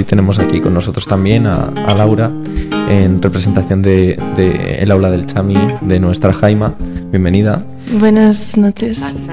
hoy tenemos aquí con nosotros también a, Laura en representación de, el aula del Chami de nuestra Jaima. Bienvenida. Buenas noches.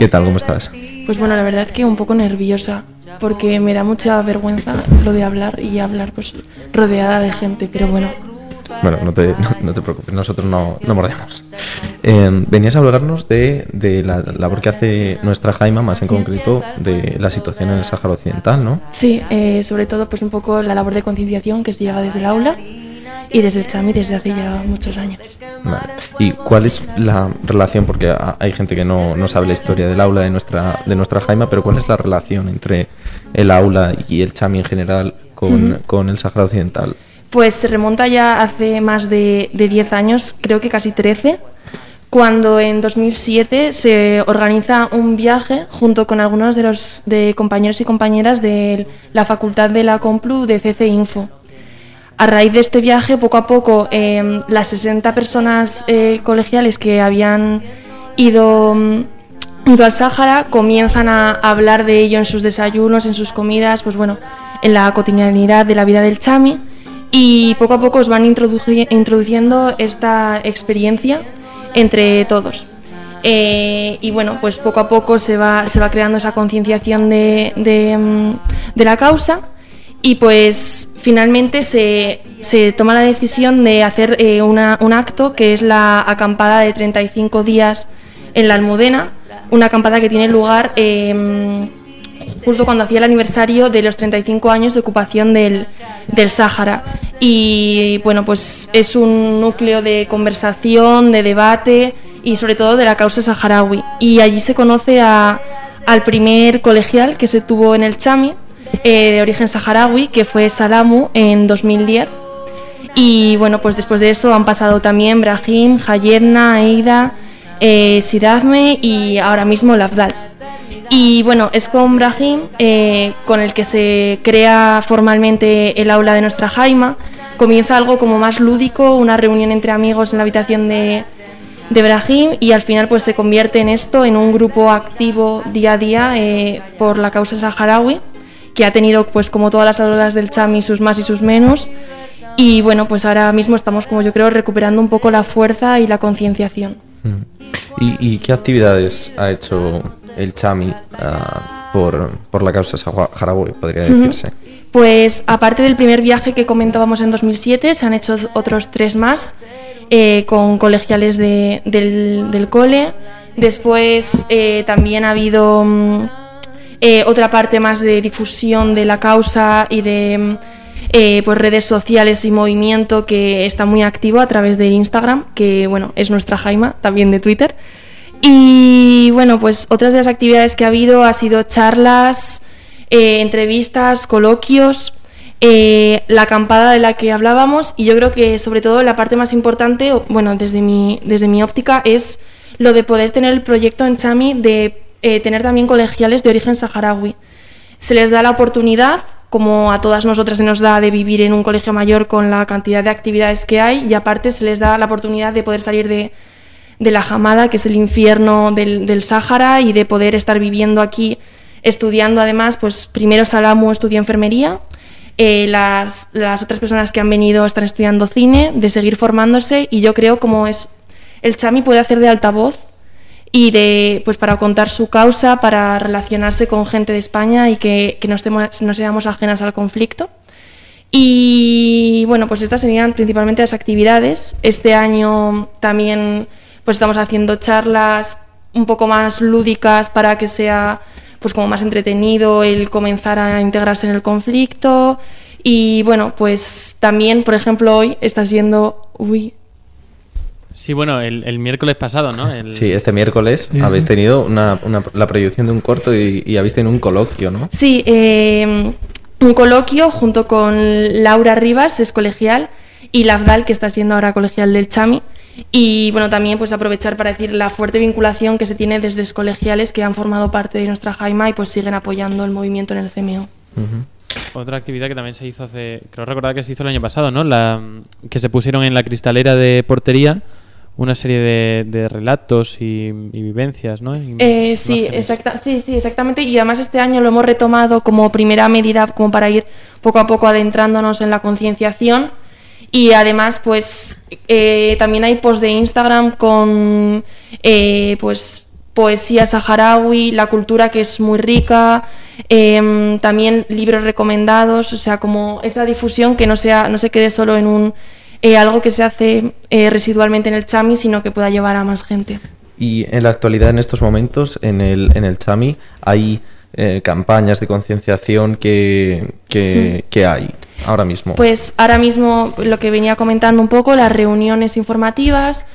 ¿Qué tal? ¿Cómo estás? Pues bueno, la verdad que un poco nerviosa porque me da mucha vergüenza lo de hablar y hablar pues rodeada de gente, pero bueno, bueno, no te, no, te preocupes, nosotros no, no mordemos. Eh, venías a hablarnos de, de, la labor que hace nuestra Jaima, más en concreto de la situación en el Sáhara Occidental, ¿no? Sí, eh, sobre todo pues un poco la labor de concienciación que se lleva desde el aula y desde el CHAMI desde hace ya muchos años. Vale. ¿Y cuál es la relación? Porque hay gente que no, no, sabe la historia del aula de nuestra, de nuestra Jaima, pero ¿cuál es la relación entre el aula y el CHAMI en general con, con el Sáhara Occidental? Pues se remonta ya hace más de, 10 años, creo que casi 13, cuando en 2007 se organiza un viaje junto con algunos de los de compañeros y compañeras de la Facultad de la Complu de CC Info. A raíz de este viaje, poco a poco, em, las 60 personas eh, colegiales que habían ido, mm, ido al Sáhara comienzan a hablar de ello en sus desayunos, en sus comidas, pues bueno, en la cotidianidad de la vida del chami y poco a poco os van introduciendo esta experiencia entre todos. Eh, y bueno, pues poco a poco se va, creando esa concienciación de, de, mm, la causa y pues finalmente se, toma la decisión de hacer eh, un acto que es la acampada de 35 días en la Almudena, una acampada que tiene lugar em, justo cuando hacía el aniversario de los 35 años de ocupación del, del Sáhara. Y bueno, pues es un núcleo de conversación, de debate y sobre todo de la causa saharaui. Y allí se conoce a, al primer colegial que se tuvo en el Chami, eh, de origen saharaui, que fue Salamu en 2010. Y bueno, pues después de eso han pasado también Brahim, Hayedna, Aida, eh, y ahora mismo Lafdal. Y bueno, es con Brahim eh, con el que se crea formalmente el aula de nuestra Jaima. Comienza algo como más lúdico, una reunión entre amigos en la habitación de, de Brahim y al final pues se convierte en esto, en un grupo activo día a día eh, por la causa saharaui, que ha tenido pues como todas las aulas del Chami sus más y sus menos. Y bueno, pues ahora mismo estamos como yo creo recuperando un poco la fuerza y la concienciación. Mm. ¿Y, qué actividades ha hecho el Chami ah, por, la causa saharaui, podría decirse? Pues aparte del primer viaje que comentábamos en 2007, se han hecho otros tres más eh, con colegiales del, cole. Después eh, también ha habido mm, eh, otra parte más de difusión de la causa y de mm, pues redes sociales y movimiento que está muy activo a través de Instagram, que bueno, es nuestra Jaima, también de Twitter. Y bueno, pues otras de las actividades que ha habido ha sido charlas, eh, entrevistas, coloquios, eh, la acampada de la que hablábamos y yo creo que sobre todo la parte más importante, bueno, desde mi, desde mi óptica, es lo de poder tener el proyecto en Chami de eh, tener también colegiales de origen saharaui. Se les da la oportunidad, como a todas nosotras se nos da, de vivir en un colegio mayor con la cantidad de actividades que hay y aparte se les da la oportunidad de poder salir de de la Jamada, que es el infierno del, del Sáhara, y de poder estar viviendo aquí estudiando además, pues primero Salamu estudió enfermería, eh, las, las, otras personas que han venido están estudiando cine, de seguir formándose y yo creo como es el Chami puede hacer de altavoz y de pues para contar su causa, para relacionarse con gente de España y que, que no, estemos, no seamos ajenas al conflicto. Y bueno, pues estas serían principalmente las actividades. Este año también pues estamos haciendo charlas un poco más lúdicas para que sea pues como más entretenido el comenzar a integrarse en el conflicto y bueno pues también por ejemplo hoy está siendo uy Sí, bueno, el, miércoles pasado, ¿no? Sí, este miércoles habéis tenido una, la proyección de un corto y, habéis tenido un coloquio, ¿no? Sí, eh, un coloquio junto con Laura Rivas, es colegial, y Lafdal, que está siendo ahora colegial del Chami. Y bueno, también pues aprovechar para decir la fuerte vinculación que se tiene desde colegiales que han formado parte de nuestra Jaima y pues siguen apoyando el movimiento en el CMO. Otra actividad que también se hizo hace, creo recordar que se hizo el año pasado, ¿no? La, que se pusieron en la cristalera de portería una serie de, relatos y, vivencias, ¿no? Eh, sí, exacta, sí, sí, exactamente. Y además este año lo hemos retomado como primera medida, como para ir poco a poco adentrándonos en la concienciación. Y además, pues eh, también hay posts de Instagram con, eh, pues poesía saharaui, la cultura que es muy rica, em, también libros recomendados, o sea, como esa difusión que no sea, no se quede solo en un eh, algo que se hace eh, residualmente en el Chami, sino que pueda llevar a más gente. Y en la actualidad, en estos momentos, en el, en el Chami, hay eh, campañas de concienciación que, que, que, hay ahora mismo. Pues ahora mismo lo que venía comentando un poco, las reuniones informativas,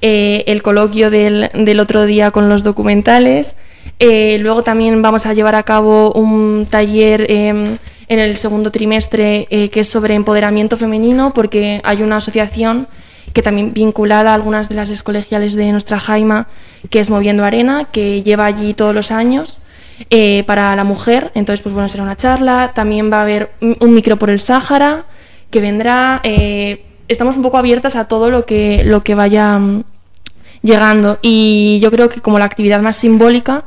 el coloquio del, del, otro día con los documentales. luego también vamos a llevar a cabo un taller em, en el segundo trimestre eh, que es sobre empoderamiento femenino, porque hay una asociación que también vinculada a algunas de las escolegiales de nuestra Jaima, que es Moviendo Arena, que lleva allí todos los años eh, para la mujer. Entonces, pues bueno, será una charla. También va a haber un micro por el Sáhara que vendrá. Eh, estamos un poco abiertas a todo lo que, lo que vaya mm, llegando. Y yo creo que como la actividad más simbólica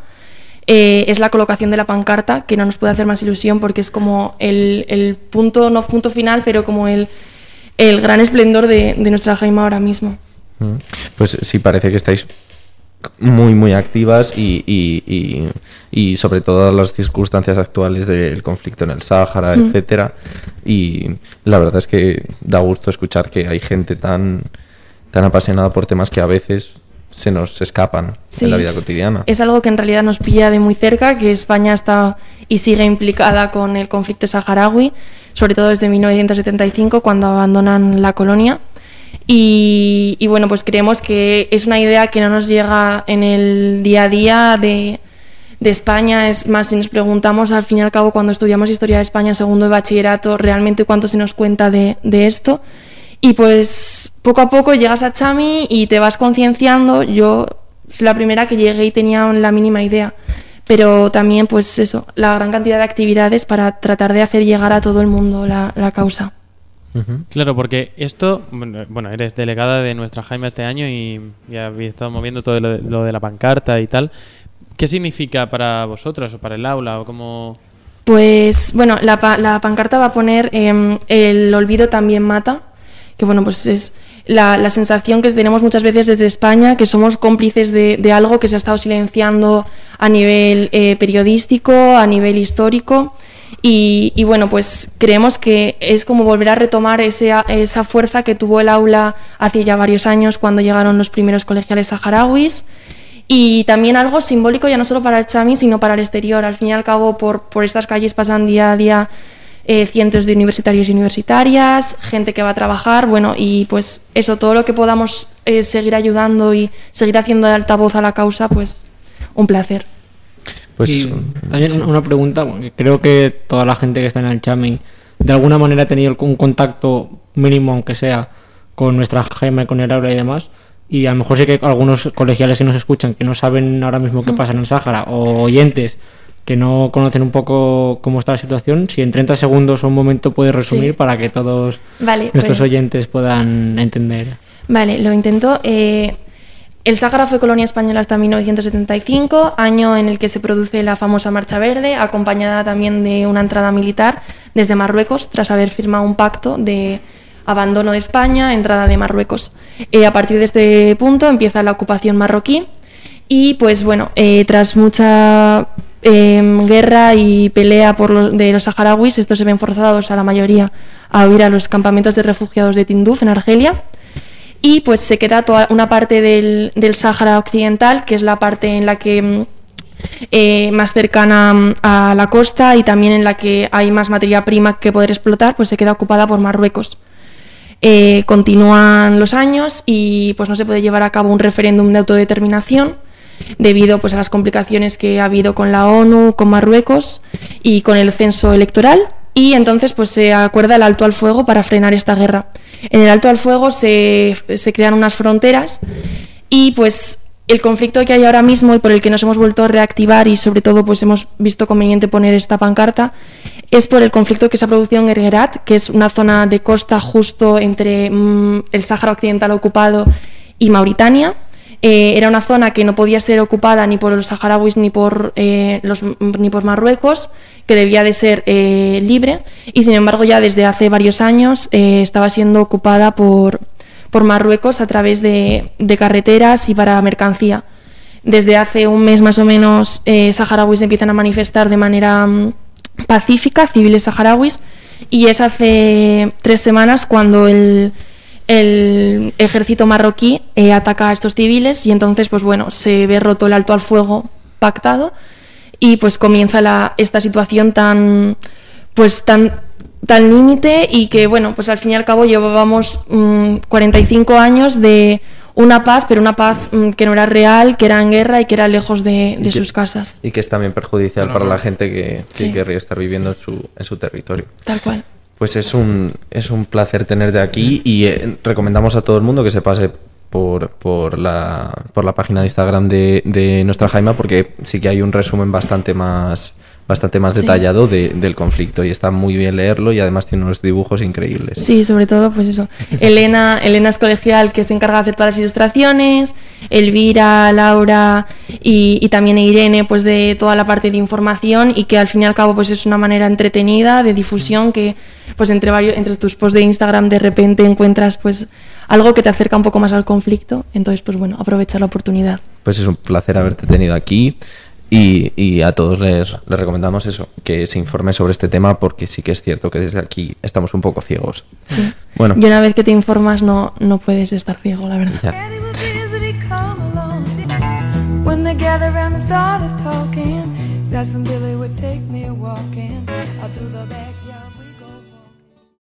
eh, es la colocación de la pancarta, que no nos puede hacer más ilusión porque es como el, punto, no punto final, pero como el, el gran esplendor de, nuestra Jaima ahora mismo. Mm. Pues sí, parece que estáis muy, muy activas y, y, sobre todo las circunstancias actuales del conflicto en el Sáhara, mm. etcétera. Y la verdad es que da gusto escuchar que hay gente tan, tan apasionada por temas que a veces se nos escapan en la vida cotidiana. Es algo que en realidad nos pilla de muy cerca, que España está y sigue implicada con el conflicto saharaui, sobre todo desde 1975, cuando abandonan la colonia. Y, bueno, pues creemos que es una idea que no nos llega en el día a día de, España. Es más, si nos preguntamos al fin y al cabo cuando estudiamos Historia de España, segundo de bachillerato, realmente cuánto se nos cuenta de, de esto. Y pues poco a poco llegas a Chami y te vas concienciando. Yo es la primera que llegué y tenía la mínima idea. Pero también, pues eso, la gran cantidad de actividades para tratar de hacer llegar a todo el mundo la, causa. Claro, porque esto, bueno, eres delegada de nuestra Jaime este año y, ya habéis estado moviendo todo lo de, la pancarta y tal. ¿Qué significa para vosotras o para el aula o cómo...? Pues bueno, la, la pancarta va a poner em, el olvido también mata, que bueno, pues es la, sensación que tenemos muchas veces desde España, que somos cómplices de, algo que se ha estado silenciando a nivel eh, periodístico, a nivel histórico. Y, bueno, pues creemos que es como volver a retomar esa fuerza que tuvo el aula hace ya varios años cuando llegaron los primeros colegiales saharauis. Y también algo simbólico ya no solo para el Chami, sino para el exterior. Al fin y al cabo, por, estas calles pasan día a día eh, cientos de universitarios y universitarias, gente que va a trabajar, bueno, y pues eso, todo lo que podamos eh, seguir ayudando y seguir haciendo de altavoz a la causa, pues un placer. Pues también una pregunta, creo que toda la gente que está en el Chami de alguna manera ha tenido un contacto mínimo, aunque sea, con nuestra gema, con el aula y demás. Y a lo mejor sí que algunos colegiales que nos escuchan que no saben ahora mismo qué pasa en el Sáhara, o oyentes que no conocen un poco cómo está la situación, si en 30 segundos o un momento puedes resumir para que todos nuestros pues oyentes puedan entender. Vale, lo intento. Eh, el Sáhara fue colonia española hasta 1975, año en el que se produce la famosa Marcha Verde, acompañada también de una entrada militar desde Marruecos, tras haber firmado un pacto de abandono de España, entrada de Marruecos. Eh, a partir de este punto empieza la ocupación marroquí y pues bueno, eh, tras mucha Em, guerra y pelea por de los saharauis, estos se ven forzados a la mayoría a huir a los campamentos de refugiados de Tinduf, en Argelia. Y pues se queda toda una parte del, del Sáhara Occidental, que es la parte en la que em, eh, más cercana em, a la costa y también en la que hay más materia prima que poder explotar, pues se queda ocupada por Marruecos. Eh, continúan los años y pues no se puede llevar a cabo un referéndum de autodeterminación debido pues, a las complicaciones que ha habido con la ONU, con Marruecos y con el censo electoral. Y entonces pues, se acuerda el alto al fuego para frenar esta guerra. En el alto al fuego se, crean unas fronteras y pues el conflicto que hay ahora mismo y por el que nos hemos vuelto a reactivar y sobre todo pues hemos visto conveniente poner esta pancarta es por el conflicto que se ha producido en Ergerat, que es una zona de costa justo entre mm, el Sáhara Occidental ocupado y Mauritania. Eh, era una zona que no podía ser ocupada ni por los saharauis ni por, eh, los, ni por Marruecos, que debía de ser eh, libre, y sin embargo ya desde hace varios años estaba siendo ocupada por, por Marruecos a través de, carreteras y para mercancía. Desde hace un mes más o menos saharauis empiezan a manifestar de manera mm, pacífica, civiles saharauis, y es hace tres semanas cuando el el ejército marroquí eh, ataca a estos civiles y entonces, pues bueno, se ve roto el alto al fuego pactado y pues comienza la, esta situación tan, pues tan, tan límite y que, bueno, pues al fin y al cabo llevábamos 45 mm, años de una paz, pero una paz mm, que no era real, que era en guerra y que era lejos de, sus casas. Y que es también perjudicial para la gente que, que querría estar viviendo en su, en su territorio. Tal cual. Pues es un, es un placer tenerte aquí y eh, recomendamos a todo el mundo que se pase por, por, la, por la página de Instagram de, de nuestra Jaima porque sí que hay un resumen bastante más bastante más detallado del conflicto y está muy bien leerlo y además tiene unos dibujos increíbles. Sí, sobre todo pues eso. Elena, Elena es colegial que se encarga de hacer todas las ilustraciones, Elvira, Laura y, también Irene pues de toda la parte de información y que al fin y al cabo pues es una manera entretenida de difusión que pues entre varios entre tus posts de Instagram de repente encuentras pues algo que te acerca un poco más al conflicto, entonces pues bueno, aprovechar la oportunidad. Pues es un placer haberte tenido aquí. Y, a todos les, recomendamos eso, que se informe sobre este tema porque sí que es cierto que desde aquí estamos un poco ciegos. Sí. Bueno. Y una vez que te informas no, no puedes estar ciego, la verdad. Ya.